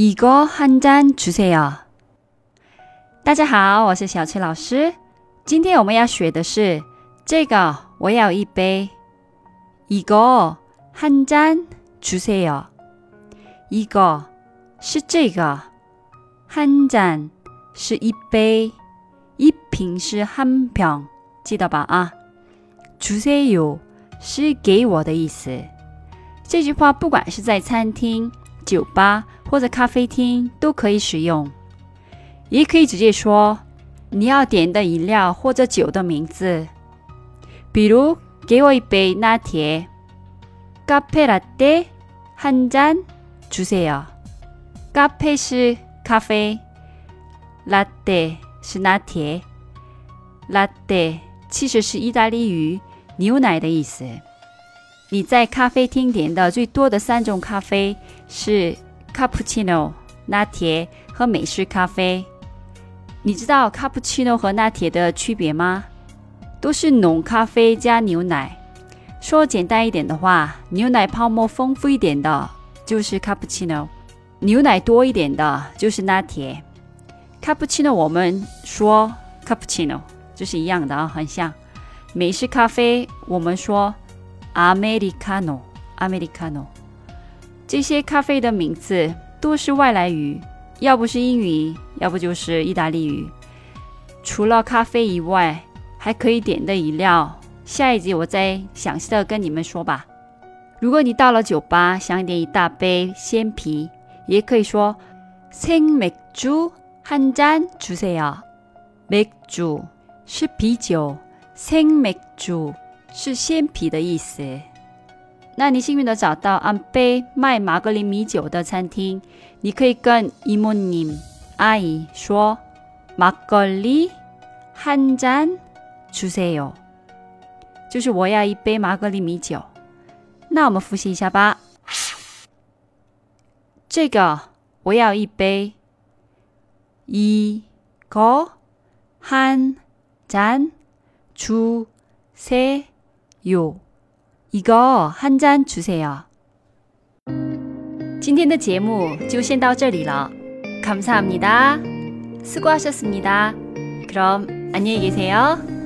이거한잔주세요。大家好，我是小崔老师。今天我们要学的是这个，我要一杯。이거한잔주세 요。 一个是这个，한 잔是一杯，一瓶是한 병， 记得吧啊？주세요是给我的意思。这句话不管是在餐厅。酒吧 或者咖啡厅都可以使用，也可以直接说你要点的饮料或者酒的名字，比如给我一杯拿铁，咖啡拿铁，한잔주세 요。 咖啡是咖啡，拿铁是拿铁，拿铁其实是意大利语牛奶的意思。你在咖啡厅点的最多的三种咖啡是 Cappuccino 拿铁和美式咖啡。你知道 cappuccino 和拿铁的区别吗？都是浓咖啡加牛奶。说简单一点的话，牛奶泡沫丰富一点的就是 cappuccino，牛奶多一点的就是拿铁。cappuccino 我们说 cappuccino 就是一样的啊，很像。美式咖啡我们说。Americano，Americano，这些咖啡的名字都是外来语，要不是英语，要不就是意大利语。除了咖啡以外，还可以点的饮料，下一集我再详细的跟你们说吧。如果你到了酒吧想点一大杯鲜啤，也可以说생맥주한잔주세 요。 맥주是啤酒，생맥주。是鲜啤的意思。 那你幸运的找到安杯卖马格里米酒的餐厅，你可以跟伊莫尼阿姨说：“马格里한잔주세 요。 ”就是我要一杯马格里米酒。那我们复习一下吧。这个我要一杯。이거한잔주세 요， 一个한잔주세 요。 今天的节目就先到这里了，감사합니다수고하셨습니다그럼안녕히계세요